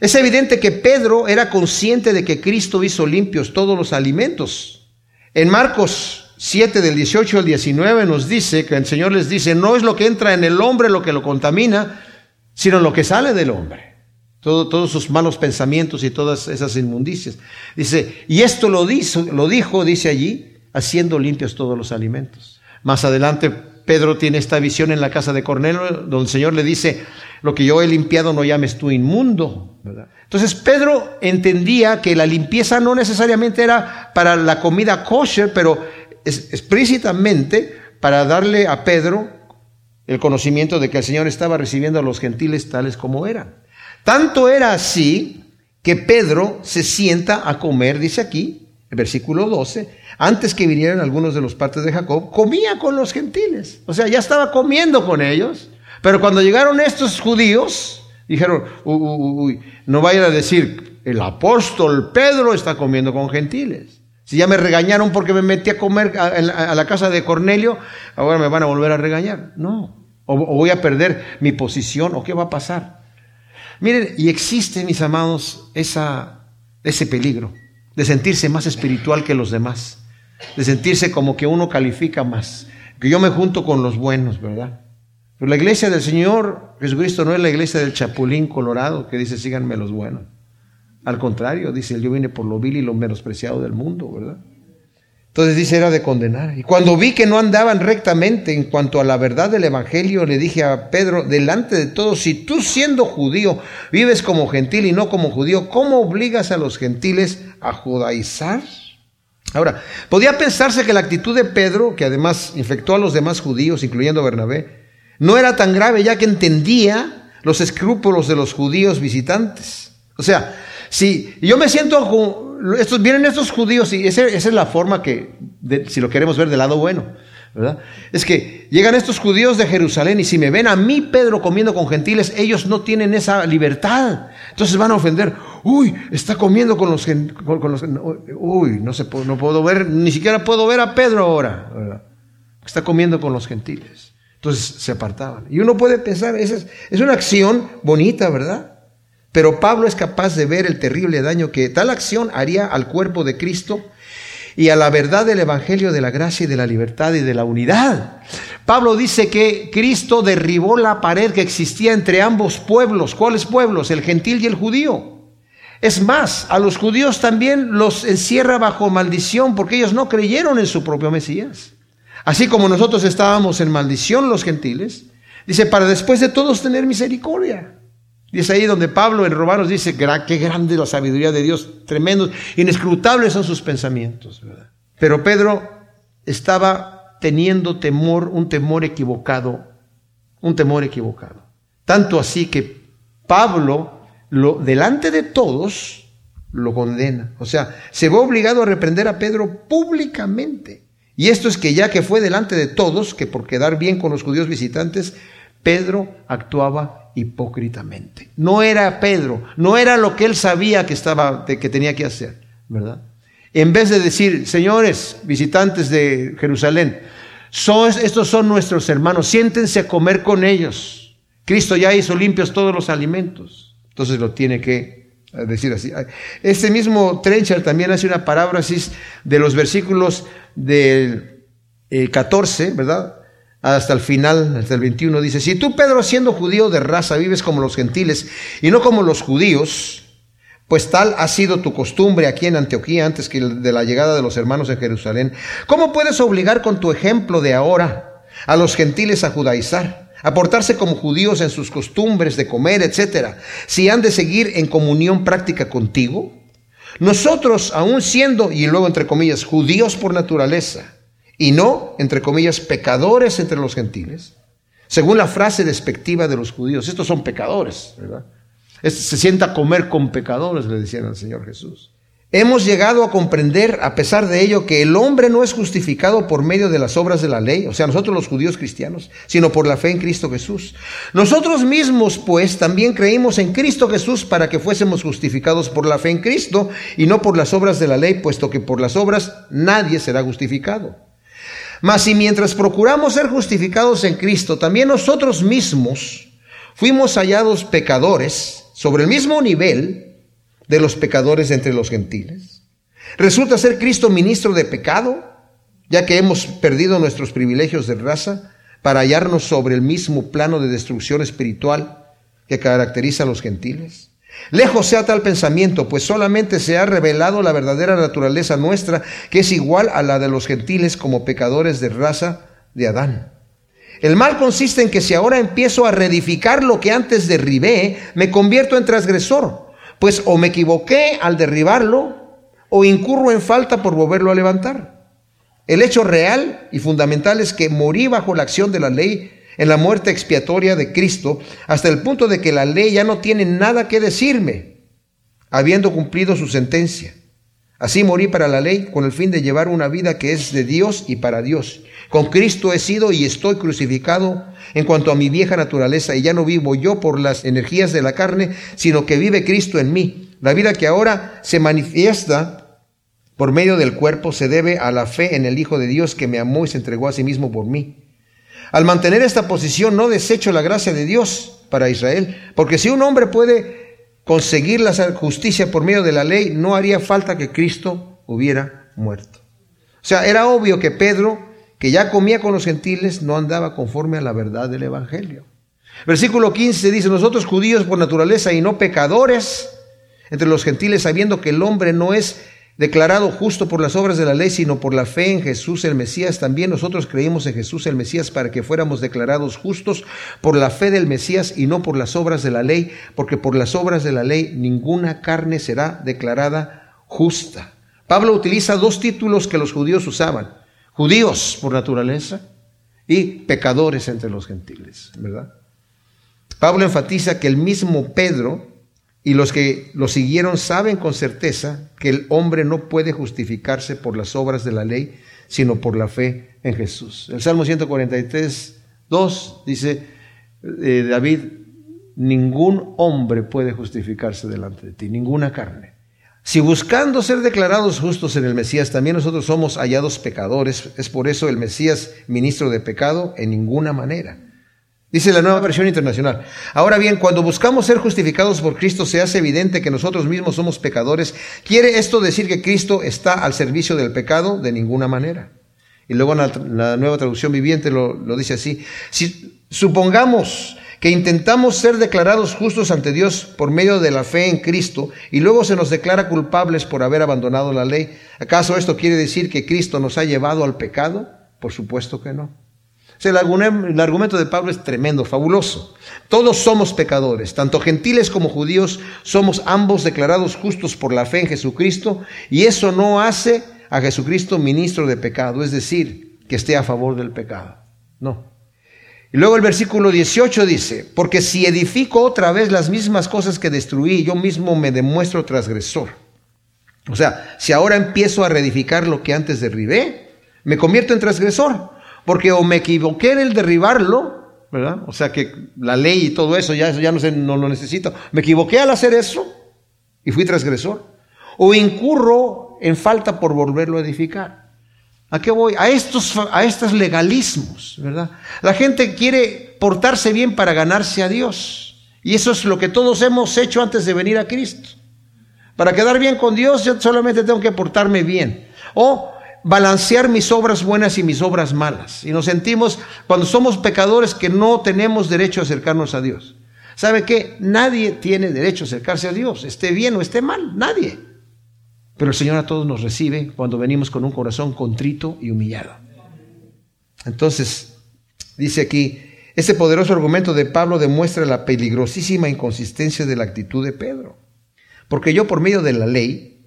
Es evidente que Pedro era consciente de que Cristo hizo limpios todos los alimentos. En Marcos 7 del 18 al 19 nos dice que el Señor les dice, no es lo que entra en el hombre lo que lo contamina, sino lo que sale del hombre. Todo, todos sus malos pensamientos y todas esas inmundicias. Dice, y esto lo, lo dijo, dice allí, haciendo limpios todos los alimentos. Más adelante Pedro tiene esta visión en la casa de Cornelio, donde el Señor le dice, lo que yo he limpiado no llames tú inmundo. Entonces Pedro entendía que la limpieza no necesariamente era para la comida kosher, pero explícitamente para darle a Pedro el conocimiento de que el Señor estaba recibiendo a los gentiles tales como eran. Tanto era así que Pedro se sienta a comer, dice aquí, versículo 12, antes que vinieran algunos de los partes de Jacob, comía con los gentiles. O sea, ya estaba comiendo con ellos. Pero cuando llegaron estos judíos, dijeron, uy, no vayan a decir, el apóstol Pedro está comiendo con gentiles. Si ya me regañaron porque me metí a comer a, la casa de Cornelio, ahora me van a volver a regañar. No. O, voy a perder mi posición, o qué va a pasar. Miren, y existe, mis amados, esa, ese peligro de sentirse más espiritual que los demás, de sentirse como que uno califica más, que yo me junto con los buenos, ¿verdad? Pero la iglesia del Señor Jesucristo no es la iglesia del Chapulín Colorado que dice síganme los buenos. Al contrario, dice yo vine por lo vil y lo menospreciado del mundo, ¿verdad? Entonces dice, era de condenar. Y cuando vi que no andaban rectamente en cuanto a la verdad del Evangelio, le dije a Pedro, delante de todos, si tú siendo judío vives como gentil y no como judío, ¿cómo obligas a los gentiles a judaizar? Ahora, podía pensarse que la actitud de Pedro, que además infectó a los demás judíos, incluyendo Bernabé, no era tan grave ya que entendía los escrúpulos de los judíos visitantes. O sea, si yo me siento estos, vienen estos judíos y esa, es la forma que, si lo queremos ver del lado bueno, ¿verdad? Es que llegan estos judíos de Jerusalén y si me ven a mí, Pedro, comiendo con gentiles, ellos no tienen esa libertad. Entonces van a ofender. Uy, está comiendo con los, con, los uy, no se no puedo ver, ni siquiera puedo ver a Pedro ahora, ¿verdad? Está comiendo con los gentiles. Entonces se apartaban. Y uno puede pensar, es, es una acción bonita, ¿verdad? Pero Pablo es capaz de ver el terrible daño que tal acción haría al cuerpo de Cristo y a la verdad del Evangelio de la gracia y de la libertad y de la unidad. Pablo dice que Cristo derribó la pared que existía entre ambos pueblos. ¿Cuáles pueblos? El gentil y el judío. Es más, a los judíos también los encierra bajo maldición porque ellos no creyeron en su propio Mesías. Así como nosotros estábamos en maldición los gentiles, dice, para después de todos tener misericordia. Y es ahí donde Pablo en Romanos dice, qué grande la sabiduría de Dios, tremendos, inescrutables son sus pensamientos. Pero Pedro estaba teniendo temor, un temor equivocado, un temor equivocado. Tanto así que Pablo, lo, delante de todos, lo condena. O sea, se ve obligado a reprender a Pedro públicamente. Y esto es que ya que fue delante de todos, que por quedar bien con los judíos visitantes, Pedro actuaba hipócritamente. No era Pedro, no era lo que él sabía que estaba que tenía que hacer, ¿verdad? En vez de decir, "Señores, visitantes de Jerusalén, estos son nuestros hermanos, siéntense a comer con ellos. Cristo ya hizo limpios todos los alimentos." Entonces lo tiene que decir así. Este mismo Trencher también hace una paráfrasis de los versículos del 14, ¿verdad? Hasta el final, hasta el 21, dice, si tú, Pedro, siendo judío de raza, vives como los gentiles y no como los judíos, pues tal ha sido tu costumbre aquí en Antioquía antes que de la llegada de los hermanos en Jerusalén, ¿cómo puedes obligar con tu ejemplo de ahora a los gentiles a judaizar? a portarse como judíos en sus costumbres de comer, etcétera, si han de seguir en comunión práctica contigo? Nosotros, aún siendo, y luego entre comillas, judíos por naturaleza, y no, entre comillas, pecadores entre los gentiles, según la frase despectiva de los judíos. Estos son pecadores, ¿verdad? se sienta a comer con pecadores, le decían al Señor Jesús. Hemos llegado a comprender, a pesar de ello, que el hombre no es justificado por medio de las obras de la ley, o sea, nosotros los judíos cristianos, sino por la fe en Cristo Jesús. Nosotros mismos, pues, también creímos en Cristo Jesús para que fuésemos justificados por la fe en Cristo y no por las obras de la ley, puesto que por las obras nadie será justificado. Mas si mientras procuramos ser justificados en Cristo, también nosotros mismos fuimos hallados pecadores sobre el mismo nivel de los pecadores entre los gentiles, resulta ser Cristo ministro de pecado, ya que hemos perdido nuestros privilegios de raza para hallarnos sobre el mismo plano de destrucción espiritual que caracteriza a los gentiles. Lejos sea tal pensamiento, pues solamente se ha revelado la verdadera naturaleza nuestra, que es igual a la de los gentiles como pecadores de raza de Adán. El mal consiste en que si ahora empiezo a reedificar lo que antes derribé, me convierto en transgresor, pues o me equivoqué al derribarlo, o incurro en falta por volverlo a levantar. El hecho real y fundamental es que morí bajo la acción de la ley en la muerte expiatoria de Cristo, hasta el punto de que la ley ya no tiene nada que decirme, habiendo cumplido su sentencia. Así morí para la ley con el fin de llevar una vida que es de Dios y para Dios. Con Cristo he sido y estoy crucificado en cuanto a mi vieja naturaleza y ya no vivo yo por las energías de la carne, sino que vive Cristo en mí. La vida que ahora se manifiesta por medio del cuerpo se debe a la fe en el Hijo de Dios que me amó y se entregó a sí mismo por mí. Al mantener esta posición no desecho la gracia de Dios para Israel, porque si un hombre puede conseguir la justicia por medio de la ley, no haría falta que Cristo hubiera muerto. O sea, era obvio que Pedro, que ya comía con los gentiles, no andaba conforme a la verdad del Evangelio. Versículo 15 dice, nosotros judíos por naturaleza y no pecadores entre los gentiles, sabiendo que el hombre no es declarado justo por las obras de la ley, sino por la fe en Jesús el Mesías. También nosotros creímos en Jesús el Mesías para que fuéramos declarados justos por la fe del Mesías y no por las obras de la ley, porque por las obras de la ley ninguna carne será declarada justa. Pablo utiliza dos títulos que los judíos usaban, judíos por naturaleza y pecadores entre los gentiles, ¿verdad? Pablo enfatiza que el mismo Pedro y los que lo siguieron saben con certeza que el hombre no puede justificarse por las obras de la ley, sino por la fe en Jesús. El Salmo 143, 2 dice eh, David, ningún hombre puede justificarse delante de ti, ninguna carne. Si buscando ser declarados justos en el Mesías, también nosotros somos hallados pecadores, es por eso el Mesías ministro de pecado en ninguna manera. Dice la nueva versión internacional. Ahora bien, cuando buscamos ser justificados por Cristo, se hace evidente que nosotros mismos somos pecadores. ¿Quiere esto decir que Cristo está al servicio del pecado? De ninguna manera. Y luego la, nueva traducción viviente lo, lo dice así. Si supongamos que intentamos ser declarados justos ante Dios por medio de la fe en Cristo y luego se nos declara culpables por haber abandonado la ley, ¿acaso esto quiere decir que Cristo nos ha llevado al pecado? Por supuesto que no el argumento de Pablo es tremendo, fabuloso. Todos somos pecadores, tanto gentiles como judíos, somos ambos declarados justos por la fe en Jesucristo, y eso no hace a Jesucristo ministro de pecado, es decir, que esté a favor del pecado. No. Y luego el versículo 18 dice, porque si edifico otra vez las mismas cosas que destruí, yo mismo me demuestro transgresor. O sea, si ahora empiezo a reedificar lo que antes derribé, me convierto en transgresor. Porque o me equivoqué en el derribarlo, ¿verdad? O sea que la ley y todo eso ya, ya no, se, no lo necesito. Me equivoqué al hacer eso y fui transgresor. O incurro en falta por volverlo a edificar. ¿A qué voy? A estos, a estos legalismos, ¿verdad? La gente quiere portarse bien para ganarse a Dios. Y eso es lo que todos hemos hecho antes de venir a Cristo. Para quedar bien con Dios, yo solamente tengo que portarme bien. O balancear mis obras buenas y mis obras malas. Y nos sentimos, cuando somos pecadores, que no tenemos derecho a acercarnos a Dios. ¿Sabe qué? Nadie tiene derecho a acercarse a Dios, esté bien o esté mal, nadie. Pero el Señor a todos nos recibe cuando venimos con un corazón contrito y humillado. Entonces, dice aquí, ese poderoso argumento de Pablo demuestra la peligrosísima inconsistencia de la actitud de Pedro. Porque yo por medio de la ley,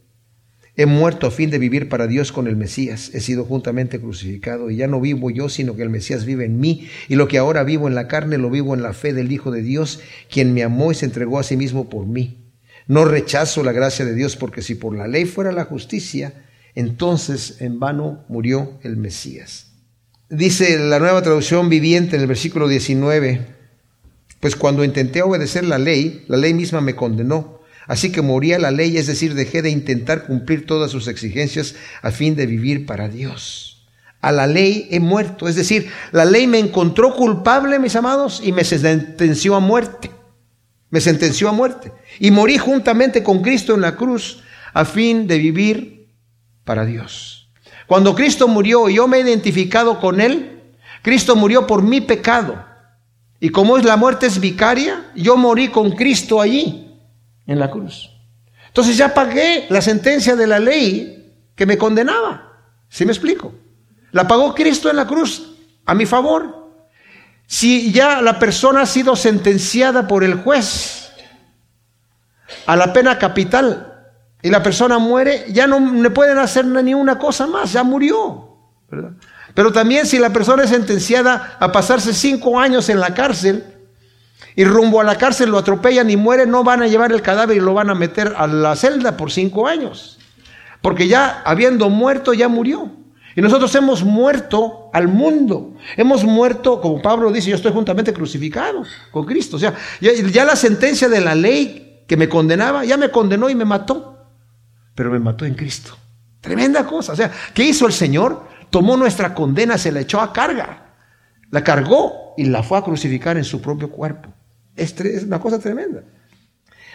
He muerto a fin de vivir para Dios con el Mesías. He sido juntamente crucificado y ya no vivo yo, sino que el Mesías vive en mí. Y lo que ahora vivo en la carne lo vivo en la fe del Hijo de Dios, quien me amó y se entregó a sí mismo por mí. No rechazo la gracia de Dios, porque si por la ley fuera la justicia, entonces en vano murió el Mesías. Dice la nueva traducción viviente en el versículo 19, pues cuando intenté obedecer la ley, la ley misma me condenó Así que moría la ley, es decir, dejé de intentar cumplir todas sus exigencias a fin de vivir para Dios. A la ley he muerto, es decir, la ley me encontró culpable, mis amados, y me sentenció a muerte. Me sentenció a muerte. Y morí juntamente con Cristo en la cruz a fin de vivir para Dios. Cuando Cristo murió y yo me he identificado con Él, Cristo murió por mi pecado. Y como es la muerte es vicaria, yo morí con Cristo allí en la cruz. Entonces ya pagué la sentencia de la ley que me condenaba. ¿Sí me explico? La pagó Cristo en la cruz a mi favor. Si ya la persona ha sido sentenciada por el juez a la pena capital y la persona muere, ya no le pueden hacer ni una cosa más, ya murió. Pero también si la persona es sentenciada a pasarse cinco años en la cárcel, y rumbo a la cárcel lo atropellan y muere, no van a llevar el cadáver y lo van a meter a la celda por cinco años. Porque ya habiendo muerto, ya murió. Y nosotros hemos muerto al mundo. Hemos muerto, como Pablo dice, yo estoy juntamente crucificado con Cristo. O sea, ya, ya la sentencia de la ley que me condenaba, ya me condenó y me mató. Pero me mató en Cristo. Tremenda cosa. O sea, ¿qué hizo el Señor? Tomó nuestra condena, se la echó a carga. La cargó y la fue a crucificar en su propio cuerpo. Es, una cosa tremenda.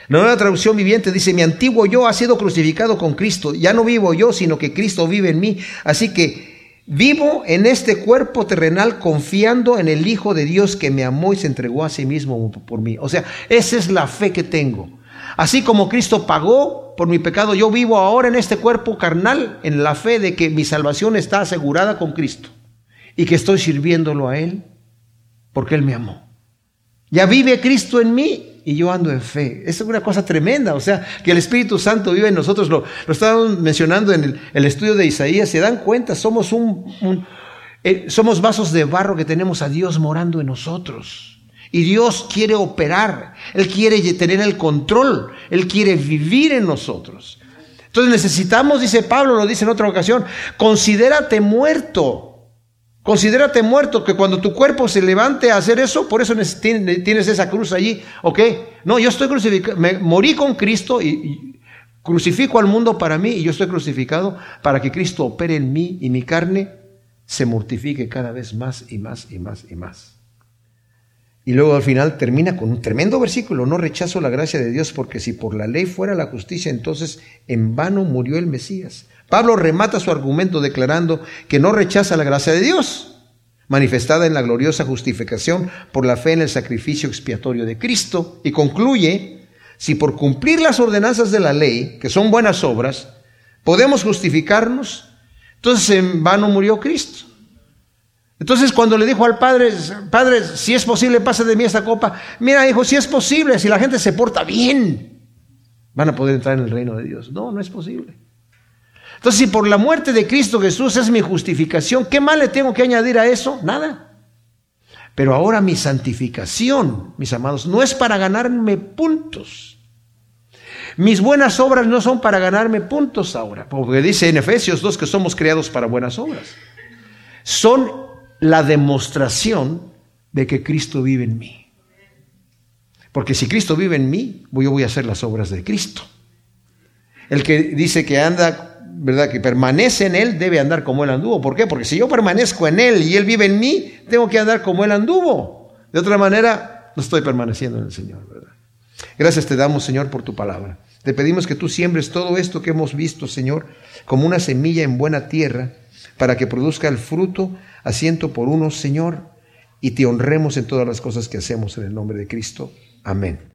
La nueva traducción viviente dice, mi antiguo yo ha sido crucificado con Cristo. Ya no vivo yo, sino que Cristo vive en mí. Así que vivo en este cuerpo terrenal confiando en el Hijo de Dios que me amó y se entregó a sí mismo por mí. O sea, esa es la fe que tengo. Así como Cristo pagó por mi pecado, yo vivo ahora en este cuerpo carnal en la fe de que mi salvación está asegurada con Cristo y que estoy sirviéndolo a Él porque Él me amó. Ya vive Cristo en mí y yo ando en fe. Es una cosa tremenda, o sea, que el Espíritu Santo vive en nosotros. Lo, lo estábamos mencionando en el, estudio de Isaías, se dan cuenta, somos un, eh, somos vasos de barro que tenemos a Dios morando en nosotros. Y Dios quiere operar, Él quiere tener el control, Él quiere vivir en nosotros. Entonces necesitamos, dice Pablo, lo dice en otra ocasión, considérate muerto. Considérate muerto, que cuando tu cuerpo se levante a hacer eso, por eso tienes esa cruz allí, ¿ok? No, yo estoy crucificado, me morí con Cristo y, y crucifico al mundo para mí y yo estoy crucificado para que Cristo opere en mí y mi carne se mortifique cada vez más y más y más y más. Y luego al final termina con un tremendo versículo, no rechazo la gracia de Dios porque si por la ley fuera la justicia, entonces en vano murió el Mesías. Pablo remata su argumento declarando que no rechaza la gracia de Dios, manifestada en la gloriosa justificación por la fe en el sacrificio expiatorio de Cristo, y concluye, si por cumplir las ordenanzas de la ley, que son buenas obras, podemos justificarnos, entonces en vano murió Cristo. Entonces cuando le dijo al padre, padre, si es posible, pase de mí esta copa. Mira, hijo, si es posible, si la gente se porta bien, van a poder entrar en el reino de Dios. No, no es posible. Entonces, si por la muerte de Cristo Jesús es mi justificación, ¿qué más le tengo que añadir a eso? Nada. Pero ahora mi santificación, mis amados, no es para ganarme puntos. Mis buenas obras no son para ganarme puntos ahora, porque dice en Efesios 2 que somos creados para buenas obras. Son la demostración de que Cristo vive en mí. Porque si Cristo vive en mí, yo voy a hacer las obras de Cristo. El que dice que anda, ¿verdad? Que permanece en Él, debe andar como Él anduvo. ¿Por qué? Porque si yo permanezco en Él y Él vive en mí, tengo que andar como Él anduvo. De otra manera, no estoy permaneciendo en el Señor, ¿verdad? Gracias te damos, Señor, por tu palabra. Te pedimos que tú siembres todo esto que hemos visto, Señor, como una semilla en buena tierra, para que produzca el fruto asiento por uno, Señor, y te honremos en todas las cosas que hacemos en el nombre de Cristo. Amén.